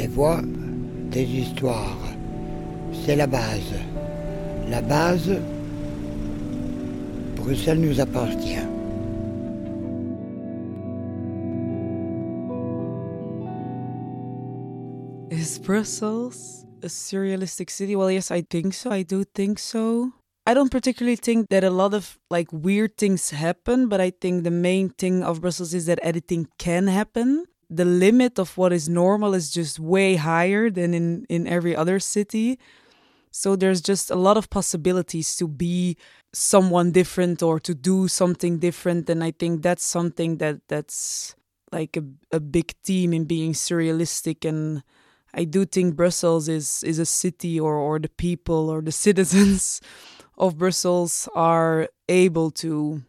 Des voix, des histoires. C'est la base. La base, Bruxelles nous appartient. Is Brussels a surrealistic city? Well, yes, I think so. I do think so. I don't particularly think that a lot of like weird things happen, but I think the main thing of Brussels is that anything can happen. The limit of what is normal is just way higher than in, in every other city. So there's just a lot of possibilities to be someone different or to do something different. And I think that's something that that's like a, a big theme in being surrealistic and I do think Brussels is is a city or or the people or the citizens of Brussels are able to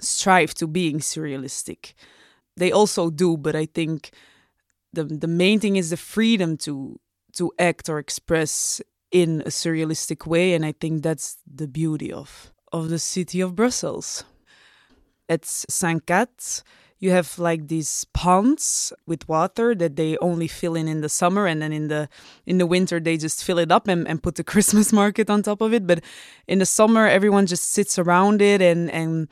strive to being surrealistic. They also do, but I think the the main thing is the freedom to to act or express in a surrealistic way, and I think that's the beauty of of the city of Brussels. At Saint-Cat, you have like these ponds with water that they only fill in in the summer and then in the in the winter they just fill it up and, and put the christmas market on top of it but in the summer everyone just sits around it and and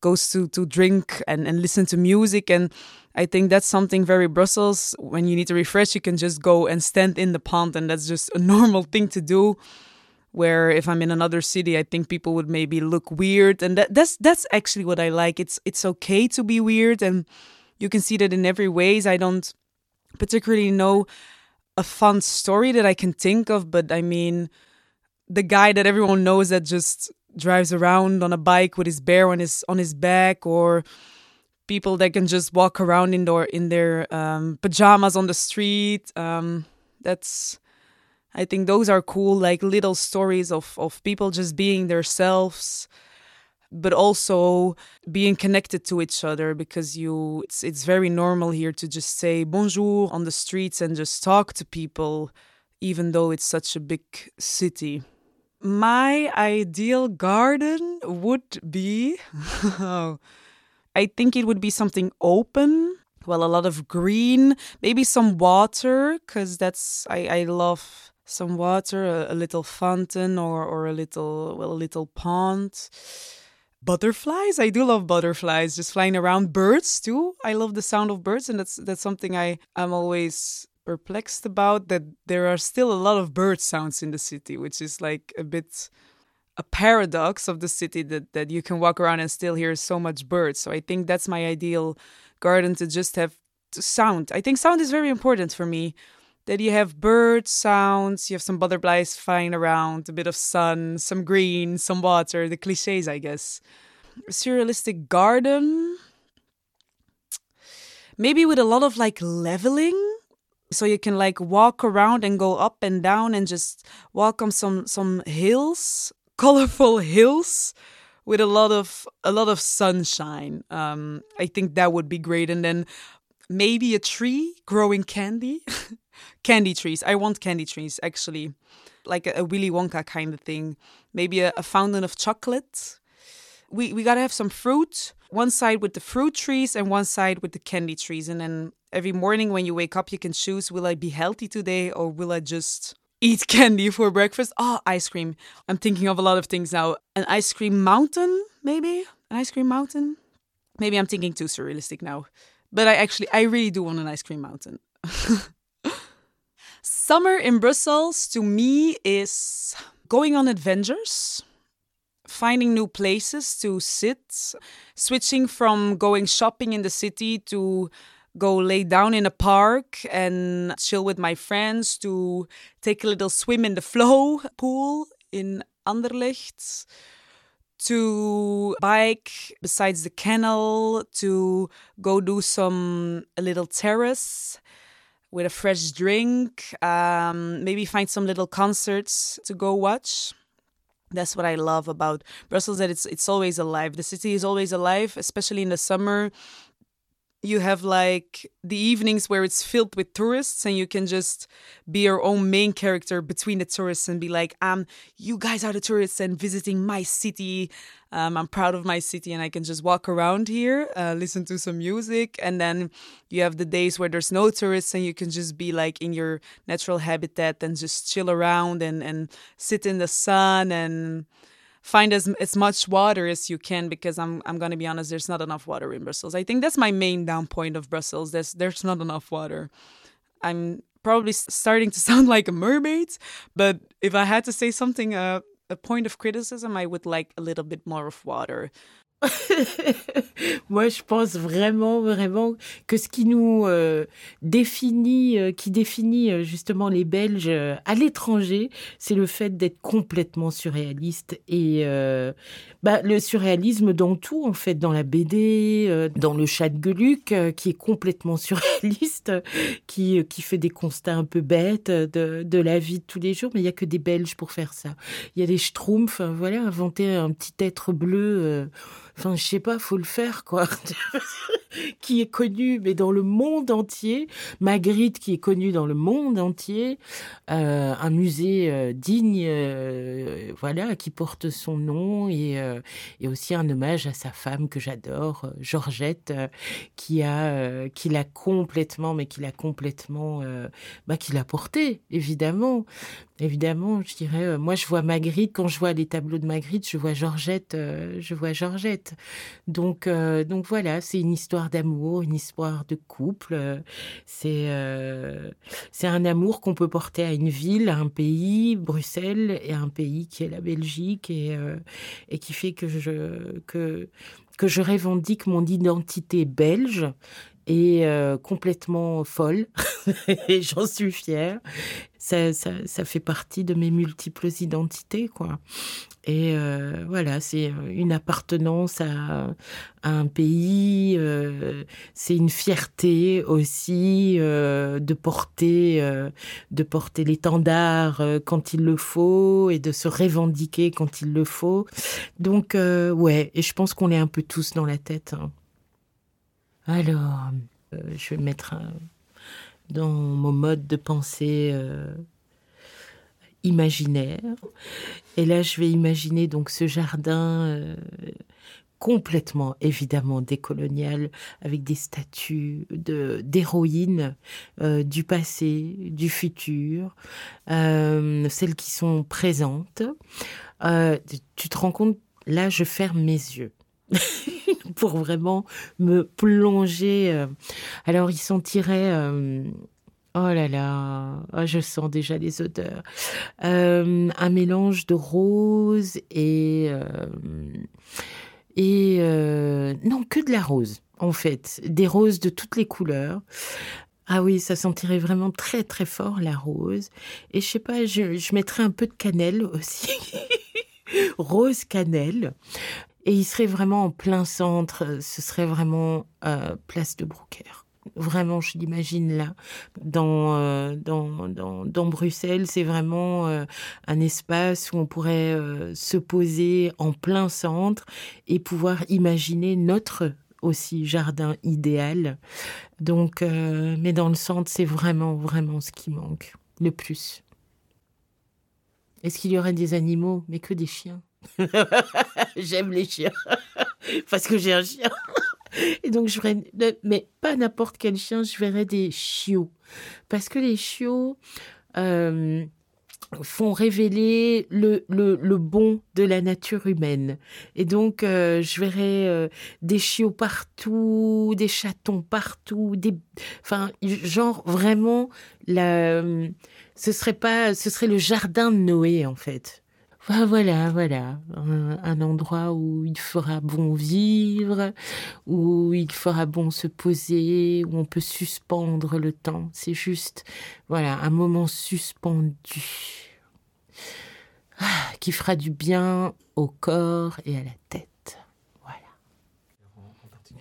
goes to to drink and, and listen to music and i think that's something very brussels when you need to refresh you can just go and stand in the pond and that's just a normal thing to do where if I'm in another city, I think people would maybe look weird, and that, that's that's actually what I like. It's it's okay to be weird, and you can see that in every ways. I don't particularly know a fun story that I can think of, but I mean, the guy that everyone knows that just drives around on a bike with his bear on his on his back, or people that can just walk around in their in their um, pajamas on the street. Um, that's I think those are cool, like little stories of, of people just being themselves, but also being connected to each other because you it's it's very normal here to just say bonjour on the streets and just talk to people, even though it's such a big city. My ideal garden would be I think it would be something open well a lot of green maybe some water because that's I, I love some water, a, a little fountain or, or a little well, a little pond. Butterflies, I do love butterflies, just flying around. Birds too, I love the sound of birds, and that's that's something I am always perplexed about. That there are still a lot of bird sounds in the city, which is like a bit a paradox of the city that that you can walk around and still hear so much birds. So I think that's my ideal garden to just have sound. I think sound is very important for me that you have bird sounds, you have some butterflies flying around, a bit of sun, some green, some water, the cliches, I guess. Surrealistic garden, maybe with a lot of like leveling. So you can like walk around and go up and down and just on some some hills, colorful hills with a lot of a lot of sunshine. Um, I think that would be great. And then maybe a tree growing candy. candy trees. I want candy trees actually, like a, a Willy Wonka kind of thing. Maybe a, a fountain of chocolate. We we gotta have some fruit. One side with the fruit trees and one side with the candy trees. And then every morning when you wake up, you can choose: Will I be healthy today, or will I just eat candy for breakfast? Oh, ice cream. I'm thinking of a lot of things now. An ice cream mountain, maybe an ice cream mountain. Maybe I'm thinking too surrealistic now. But I actually, I really do want an ice cream mountain. Summer in Brussels to me is going on adventures, finding new places to sit, switching from going shopping in the city to go lay down in a park and chill with my friends, to take a little swim in the flow pool in Anderlecht to bike besides the canal to go do some a little terrace with a fresh drink um, maybe find some little concerts to go watch. That's what i love about brussels that it's it's always alive. The city is always alive especially in the summer you have like the evenings where it's filled with tourists and you can just be your own main character between the tourists and be like um you guys are the tourists and visiting my city. Um, i'm proud of my city and i can just walk around here uh, listen to some music. And then you have the days where there's no tourists and you can just be like in your natural habitat and just chill around and and sit in the sun and find as as much water as you can because I'm I'm gonna be honest, there's not enough water in Brussels. I think that's my main down point of Brussels. There's there's not enough water. I'm probably starting to sound like a mermaid, but if I had to say something, uh, a point of criticism, I would like a little bit more of water. Moi, je pense vraiment, vraiment que ce qui nous euh, définit, euh, qui définit euh, justement les Belges à l'étranger, c'est le fait d'être complètement surréaliste et bah, le surréalisme dans tout, en fait, dans la BD, dans le chat de Geluc, qui est complètement surréaliste, qui, qui fait des constats un peu bêtes de, de la vie de tous les jours, mais il y a que des Belges pour faire ça. Il y a les Schtroumpfs, voilà, inventer un petit être bleu Enfin, je sais pas, faut le faire, quoi. qui est connu, mais dans le monde entier. Magritte, qui est connu dans le monde entier. Euh, un musée euh, digne, euh, voilà, qui porte son nom et, et aussi un hommage à sa femme que j'adore, Georgette, qui a, qui l'a complètement, mais qui l'a complètement, bah, qui l'a porté, évidemment. Évidemment, je dirais, euh, moi je vois Magritte, quand je vois les tableaux de Magritte, je vois Georgette, euh, je vois Georgette. Donc, euh, donc voilà, c'est une histoire d'amour, une histoire de couple. c'est c'est un amour qu'on peut porter à une ville, à un pays, Bruxelles, et à un pays qui est la Belgique, et, et qui fait que je, que, que je revendique mon identité belge et complètement folle, et j'en suis fière ça, ça, ça, fait partie de mes multiples identités, quoi. Et euh, voilà, c'est une appartenance à, un pays, euh, c'est une fierté aussi euh, de porter, euh, de porter l'étendard euh, quand il le faut et de se revendiquer quand il le faut. Donc euh, ouais, et je pense qu'on est un peu tous dans la tête. Hein. Alors, je vais mettre dans mon mode de pensée euh, imaginaire. Et là, je vais imaginer donc ce jardin euh, complètement évidemment décolonial avec des statues d'héroïnes euh, du passé, du futur, euh, celles qui sont présentes. Euh, tu te rends compte? Là, je ferme mes yeux. pour vraiment me plonger. Euh. Alors, il sentirait... Euh, oh là là, oh, je sens déjà les odeurs. Euh, un mélange de rose et... et non, que de la rose, en fait. Des roses de toutes les couleurs. Ah oui, ça sentirait vraiment très très fort la rose. Et je sais pas, je, je mettrais un peu de cannelle aussi. rose cannelle. Et il serait vraiment en plein centre, ce serait vraiment euh, place de Brooker. Vraiment, je l'imagine là, dans, euh, dans, dans, dans, Bruxelles, c'est vraiment euh, un espace où on pourrait euh, se poser en plein centre et pouvoir imaginer notre aussi jardin idéal. Donc, euh, mais dans le centre, c'est vraiment, vraiment ce qui manque le plus. Est-ce qu'il y aurait des animaux, mais que des chiens? J'aime les chiens. Parce que j'ai un chien. Et donc, je verrais, mais pas n'importe quel chien, je verrais des chiots. Parce que les chiots euh, font révéler le, le, le, bon de la nature humaine. Et donc, euh, je verrais euh, des chiots partout, des chatons partout, des, enfin, genre vraiment, la, ce serait pas, ce serait le jardin de Noé, en fait. Voilà, voilà, un, un, endroit où il fera bon vivre, où il fera bon se poser, où on peut suspendre le temps. C'est juste, voilà, un moment suspendu ah, qui fera du bien au corps et à la tête. Voilà.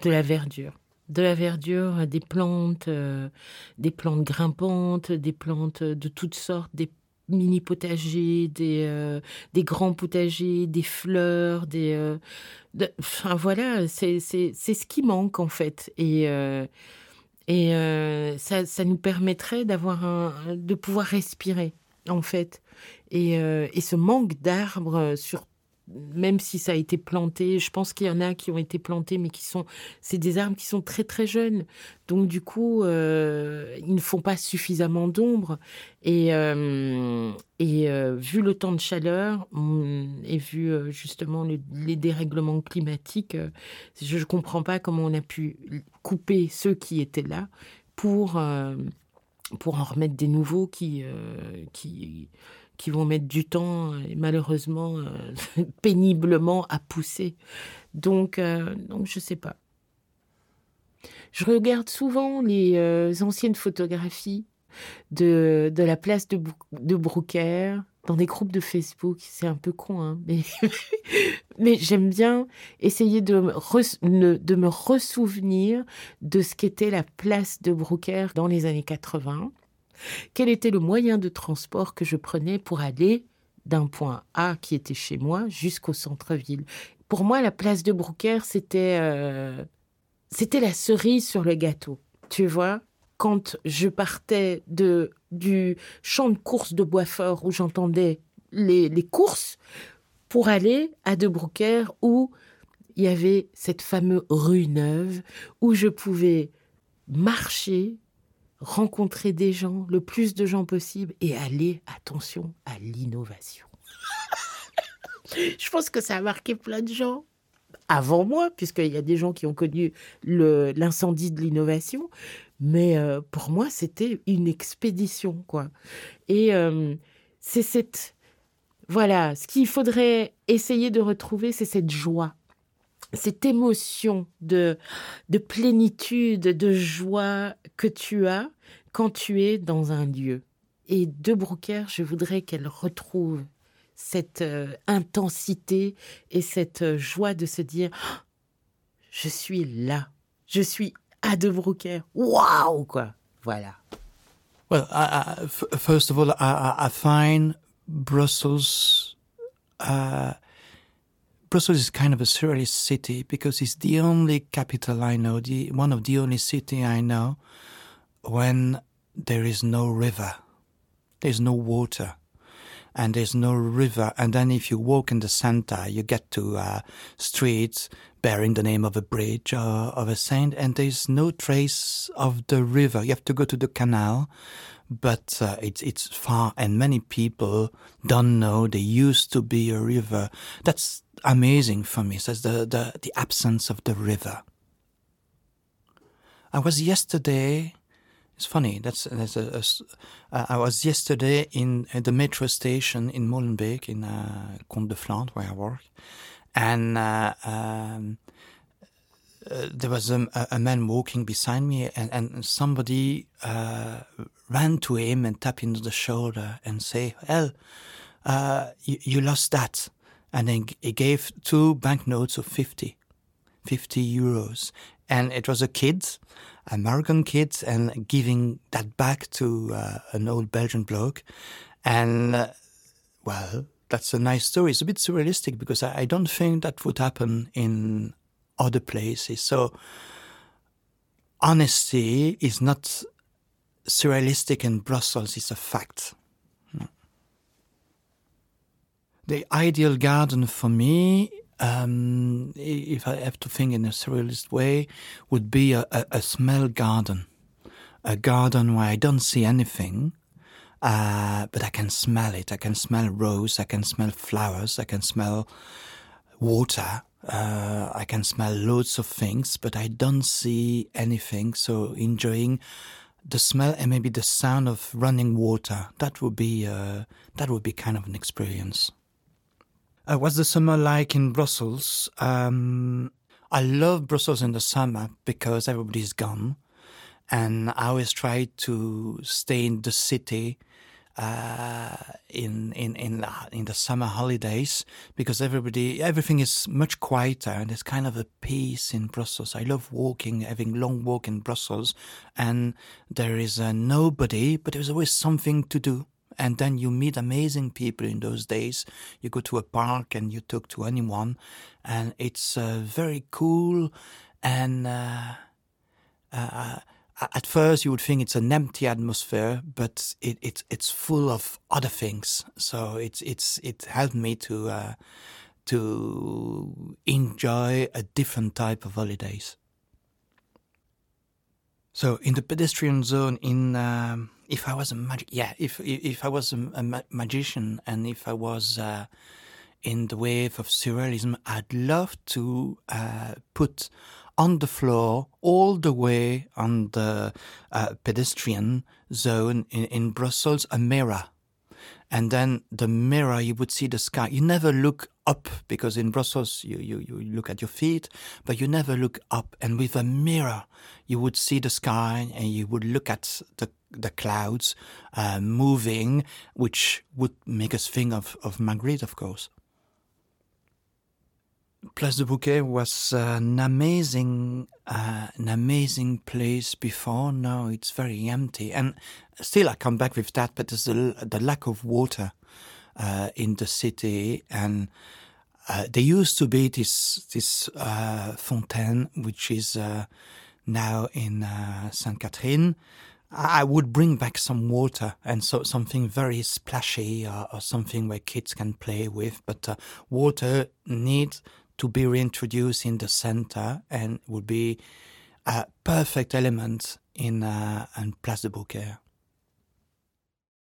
De la verdure de la verdure, des plantes, euh, des plantes grimpantes, des plantes de toutes sortes, des mini potagers, des, des grands potagers, des fleurs, des. enfin voilà, c'est ce qui manque en fait. Et. et ça, ça, nous permettrait d'avoir de pouvoir respirer, en fait. Et, et ce manque d'arbres sur même si ça a été planté, je pense qu'il y en a qui ont été plantés, mais qui sont, c'est des arbres qui sont très très jeunes. Donc du coup, euh, ils ne font pas suffisamment d'ombre. Et, euh, et euh, vu le temps de chaleur et vu justement les dérèglements climatiques, je ne comprends pas comment on a pu couper ceux qui étaient là pour pour en remettre des nouveaux qui qui qui vont mettre du temps et malheureusement euh, péniblement à pousser. Donc, euh, donc je sais pas. Je regarde souvent les euh, anciennes photographies de, de la place de, de Broucker dans des groupes de Facebook. C'est un peu con, hein, mais, mais j'aime bien essayer de me, de me ressouvenir de ce qu'était la place de Broucker dans les années 80 quel était le moyen de transport que je prenais pour aller d'un point A qui était chez moi jusqu'au centre-ville? Pour moi, la place de Broucker, c'était euh, c'était la cerise sur le gâteau. Tu vois, quand je partais de du champ de course de Boisfort où j'entendais les, les courses pour aller à De Broucker où il y avait cette fameuse rue neuve où je pouvais marcher rencontrer des gens, le plus de gens possible, et aller, attention, à l'innovation. Je pense que ça a marqué plein de gens avant moi, puisqu'il y a des gens qui ont connu l'incendie de l'innovation, mais euh, pour moi, c'était une expédition, quoi. Et euh, c'est cette... Voilà, ce qu'il faudrait essayer de retrouver, c'est cette joie cette émotion de, de plénitude, de joie que tu as quand tu es dans un lieu. Et de Brooker, je voudrais qu'elle retrouve cette euh, intensité et cette euh, joie de se dire je suis là, je suis à De Brooker. Waouh quoi. Voilà. Well, first of all, I, find Brussels uh, Brussels is kind of a surrealist city because it's the only capital I know, the one of the only city I know when there is no river, there's no water, and there's no river. And then if you walk in the center, you get to uh, streets bearing the name of a bridge or of a saint, and there's no trace of the river. You have to go to the canal, but uh, it's it's far, and many people don't know there used to be a river. That's amazing for me. So the, the, the absence of the river. I was yesterday. It's funny. That's, that's a, a, uh, I was yesterday in the metro station in Molenbeek in uh, Comte de Flandre where I work, and uh, um, uh, there was a, a, man walking beside me, and, and somebody uh, ran to him and tapped him on the shoulder and say, "Well, uh, you, you lost that." and then he gave two banknotes of 50, 50 euros. And it was a kid, American kids and giving that back to uh, an old Belgian bloke. And, uh, well, that's a nice story. It's a bit surrealistic because I, I don't think that would happen in other places. So, honesty is not surrealistic in Brussels, it's a fact the ideal garden for me, um, if I have to think in a surrealist way, would be a, a, a smell garden. A garden where I don't see anything, uh, but I can smell it. I can smell rose, I can smell flowers, I can smell water, uh, I can smell loads of things, but I don't see anything. So enjoying the smell and maybe the sound of running water. That would be uh, that would be kind of an experience. Uh, what's the summer like in Brussels? Um, I love Brussels in the summer because everybody's gone, and I always try to stay in the city uh, in in in in the summer holidays because everybody everything is much quieter and there's kind of a peace in Brussels. I love walking, having long walk in Brussels, and there is uh, nobody, but there's always something to do and then you meet amazing people in those days. You go to a park and you talk to anyone, and it's uh, very cool. And uh, uh, at first, you would think it's an empty atmosphere, but it, it it's full of other things. So it's it's it helped me to uh, to enjoy a different type of holidays. So in the pedestrian zone, in um, if I was a magic, yeah, if if I was a, a ma magician and if I was uh, in the wave of surrealism, I'd love to uh, put on the floor all the way on the uh, pedestrian zone in, in Brussels a mirror. And then the mirror you would see the sky. You never look up because in brussels you, you, you look at your feet but you never look up and with a mirror you would see the sky and you would look at the the clouds uh, moving which would make us think of of magritte of course. Place de Brouckère was uh, an amazing uh, an amazing place before. Now it's very empty and still I come back with that but there's the, the lack of water uh, in the city and uh, there used to be this this uh, fontaine which is uh, now in uh, Saint Catherine I would bring back some water and so something very splashy or, or something where kids can play with but water needs to be reintroduced in the center and would be a perfect element in uh, un place de Brouckère.